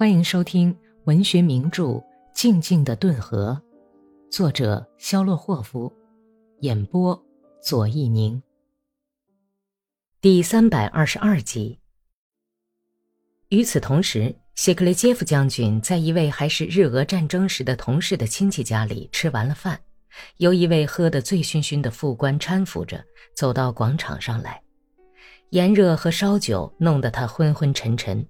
欢迎收听文学名著《静静的顿河》，作者肖洛霍夫，演播左一宁。第三百二十二集。与此同时，谢克雷杰夫将军在一位还是日俄战争时的同事的亲戚家里吃完了饭，由一位喝得醉醺醺的副官搀扶着走到广场上来。炎热和烧酒弄得他昏昏沉沉，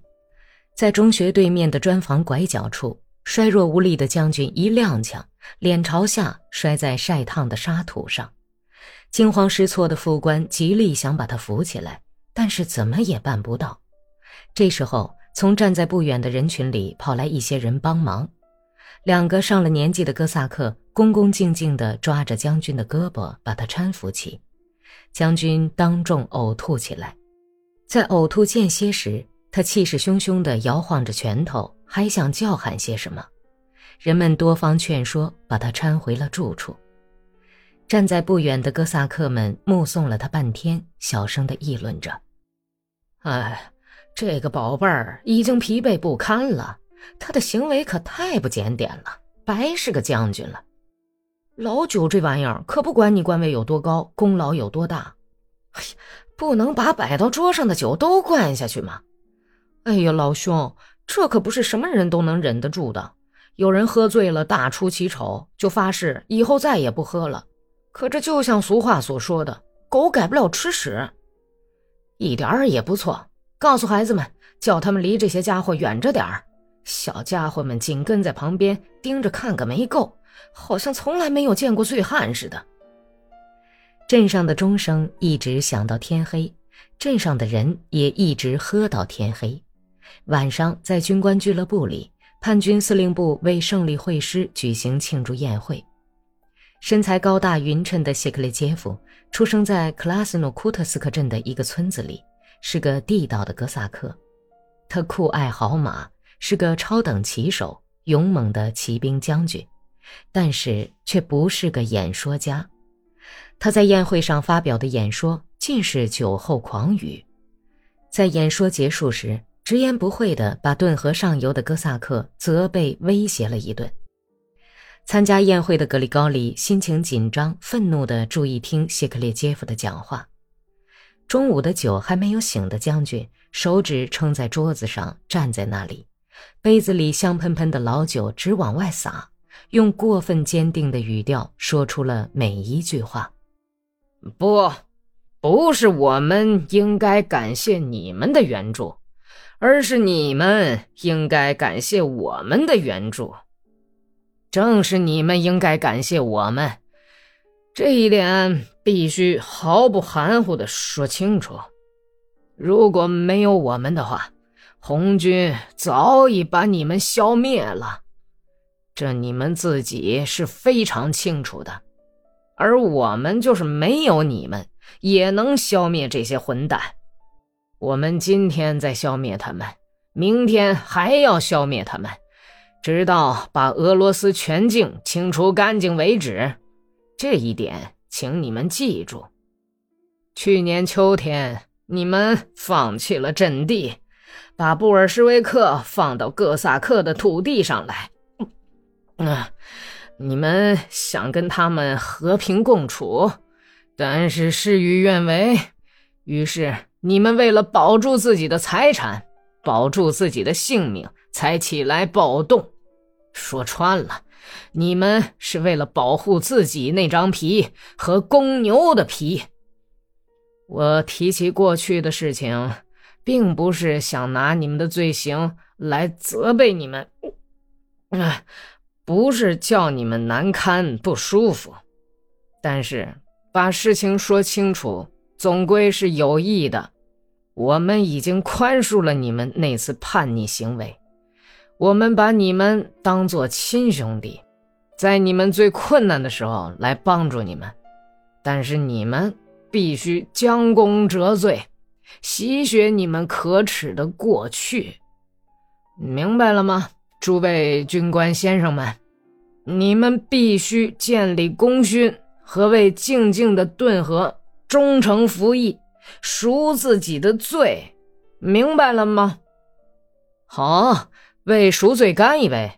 在中学对面的砖房拐角处，衰弱无力的将军一踉跄，脸朝下摔在晒烫的沙土上。惊慌失措的副官极力想把他扶起来，但是怎么也办不到。这时候，从站在不远的人群里跑来一些人帮忙，两个上了年纪的哥萨克恭恭敬敬地抓着将军的胳膊，把他搀扶起。将军当众呕吐起来，在呕吐间歇时，他气势汹汹地摇晃着拳头，还想叫喊些什么。人们多方劝说，把他搀回了住处。站在不远的哥萨克们目送了他半天，小声地议论着：“哎，这个宝贝儿已经疲惫不堪了，他的行为可太不检点了，白是个将军了。”老酒这玩意儿可不管你官位有多高，功劳有多大，哎，不能把摆到桌上的酒都灌下去吗？哎呀，老兄，这可不是什么人都能忍得住的。有人喝醉了大出其丑，就发誓以后再也不喝了。可这就像俗话所说的，狗改不了吃屎，一点儿也不错。告诉孩子们，叫他们离这些家伙远着点儿。小家伙们紧跟在旁边盯着看个没够。好像从来没有见过醉汉似的。镇上的钟声一直响到天黑，镇上的人也一直喝到天黑。晚上，在军官俱乐部里，叛军司令部为胜利会师举行庆祝宴会。身材高大匀称的谢克列杰夫出生在克拉斯诺库特斯克镇的一个村子里，是个地道的哥萨克。他酷爱好马，是个超等骑手，勇猛的骑兵将军。但是却不是个演说家，他在宴会上发表的演说尽是酒后狂语，在演说结束时，直言不讳地把顿河上游的哥萨克责备威胁了一顿。参加宴会的格里高利心情紧张、愤怒地注意听谢克列杰夫的讲话。中午的酒还没有醒的将军，手指撑在桌子上，站在那里，杯子里香喷喷的老酒直往外洒。用过分坚定的语调说出了每一句话。不，不是我们应该感谢你们的援助，而是你们应该感谢我们的援助。正是你们应该感谢我们，这一点必须毫不含糊的说清楚。如果没有我们的话，红军早已把你们消灭了。这你们自己是非常清楚的，而我们就是没有你们，也能消灭这些混蛋。我们今天在消灭他们，明天还要消灭他们，直到把俄罗斯全境清除干净为止。这一点，请你们记住。去年秋天，你们放弃了阵地，把布尔什维克放到哥萨克的土地上来。啊！你们想跟他们和平共处，但是事与愿违。于是你们为了保住自己的财产，保住自己的性命，才起来暴动。说穿了，你们是为了保护自己那张皮和公牛的皮。我提起过去的事情，并不是想拿你们的罪行来责备你们。啊！不是叫你们难堪不舒服，但是把事情说清楚，总归是有益的。我们已经宽恕了你们那次叛逆行为，我们把你们当做亲兄弟，在你们最困难的时候来帮助你们。但是你们必须将功折罪，洗雪你们可耻的过去，明白了吗？诸位军官先生们，你们必须建立功勋和为静静的顿河忠诚服役，赎自己的罪，明白了吗？好，为赎罪干一杯。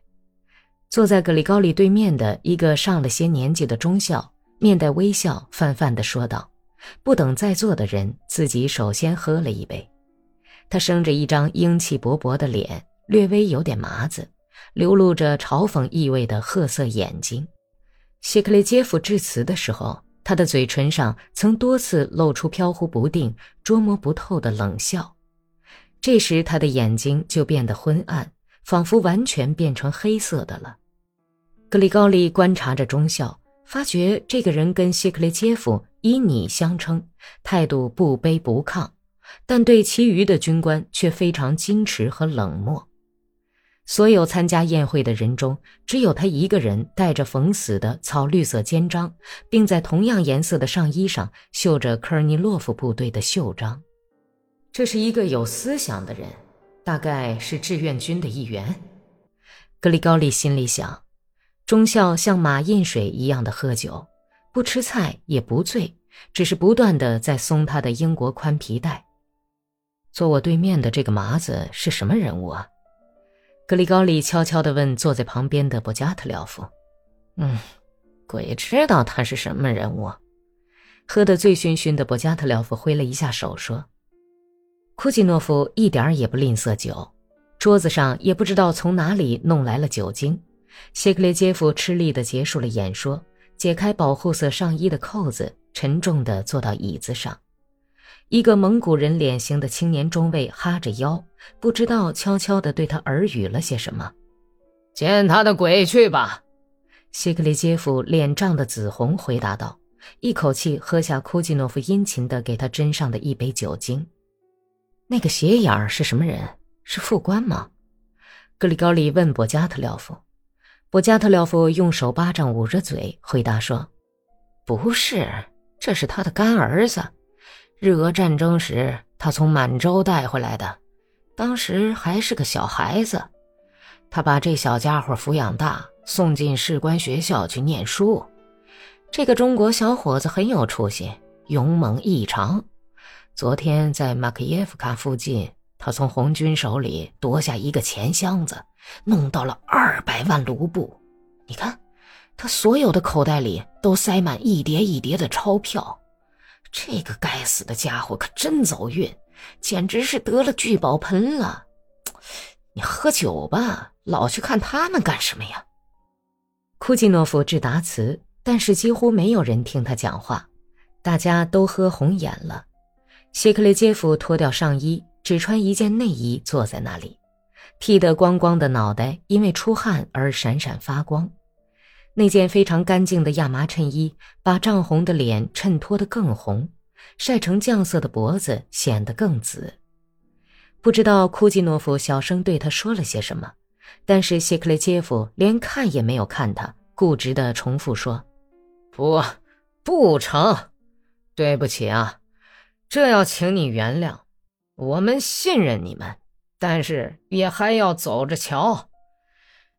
坐在格里高利对面的一个上了些年纪的中校，面带微笑，泛泛地说道。不等在座的人，自己首先喝了一杯。他生着一张英气勃勃的脸，略微有点麻子，流露着嘲讽意味的褐色眼睛。谢克列杰夫致辞的时候，他的嘴唇上曾多次露出飘忽不定、捉摸不透的冷笑。这时，他的眼睛就变得昏暗，仿佛完全变成黑色的了。格里高利观察着中校，发觉这个人跟谢克雷杰夫。以你相称，态度不卑不亢，但对其余的军官却非常矜持和冷漠。所有参加宴会的人中，只有他一个人带着缝死的草绿色肩章，并在同样颜色的上衣上绣着科尔尼洛夫部队的袖章。这是一个有思想的人，大概是志愿军的一员。格里高利心里想，中校像马印水一样的喝酒。不吃菜也不醉，只是不断的在松他的英国宽皮带。坐我对面的这个麻子是什么人物啊？格里高利悄悄地问坐在旁边的博加特廖夫。嗯，鬼知道他是什么人物。喝得醉醺醺的博加特廖夫挥了一下手说：“库季诺夫一点也不吝啬酒，桌子上也不知道从哪里弄来了酒精。”谢克列杰夫吃力地结束了演说。解开保护色上衣的扣子，沉重地坐到椅子上。一个蒙古人脸型的青年中尉哈着腰，不知道悄悄地对他耳语了些什么。见他的鬼去吧，谢克里杰夫脸涨得紫红，回答道，一口气喝下库季诺夫殷勤地给他斟上的一杯酒精。那个斜眼儿是什么人？是副官吗？格里高利问博加特廖夫。博加特廖夫用手巴掌捂着嘴，回答说：“不是，这是他的干儿子。日俄战争时，他从满洲带回来的，当时还是个小孩子。他把这小家伙抚养大，送进士官学校去念书。这个中国小伙子很有出息，勇猛异常。昨天在马克耶夫卡附近，他从红军手里夺下一个钱箱子。”弄到了二百万卢布，你看，他所有的口袋里都塞满一叠一叠的钞票。这个该死的家伙可真走运，简直是得了聚宝盆了。你喝酒吧，老去看他们干什么呀？库季诺夫致答词，但是几乎没有人听他讲话，大家都喝红眼了。谢克列杰夫脱掉上衣，只穿一件内衣，坐在那里。剃得光光的脑袋因为出汗而闪闪发光，那件非常干净的亚麻衬衣把涨红的脸衬托得更红，晒成酱色的脖子显得更紫。不知道库季诺夫小声对他说了些什么，但是谢克雷杰夫连看也没有看他，固执地重复说：“不，不成，对不起啊，这要请你原谅，我们信任你们。”但是也还要走着瞧，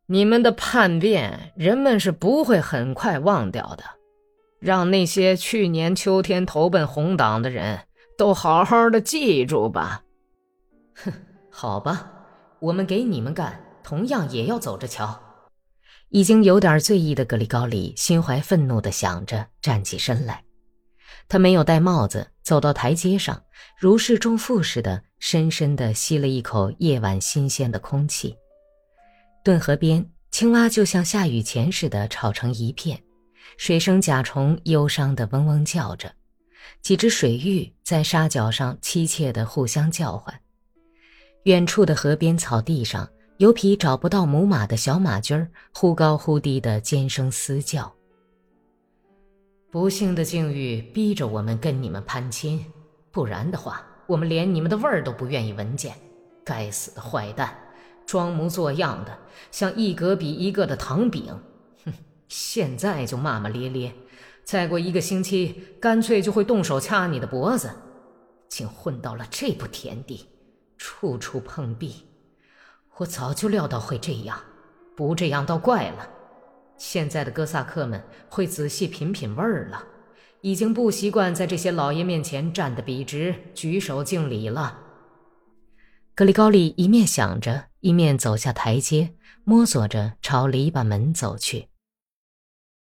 你们的叛变，人们是不会很快忘掉的。让那些去年秋天投奔红党的人都好好的记住吧。哼，好吧，我们给你们干，同样也要走着瞧。已经有点醉意的格里高里心怀愤怒的想着，站起身来。他没有戴帽子，走到台阶上，如释重负似的，深深地吸了一口夜晚新鲜的空气。顿河边，青蛙就像下雨前似的吵成一片，水生甲虫忧伤地嗡嗡叫着，几只水鹬在沙角上凄切地互相叫唤。远处的河边草地上，有匹找不到母马的小马驹儿忽高忽低地尖声嘶叫。不幸的境遇逼着我们跟你们攀亲，不然的话，我们连你们的味儿都不愿意闻见。该死的坏蛋，装模作样的，像一格比一个的糖饼。哼，现在就骂骂咧咧，再过一个星期，干脆就会动手掐你的脖子。竟混到了这步田地，处处碰壁。我早就料到会这样，不这样倒怪了。现在的哥萨克们会仔细品品味儿了，已经不习惯在这些老爷面前站得笔直、举手敬礼了。格里高利一面想着，一面走下台阶，摸索着朝篱笆门走去。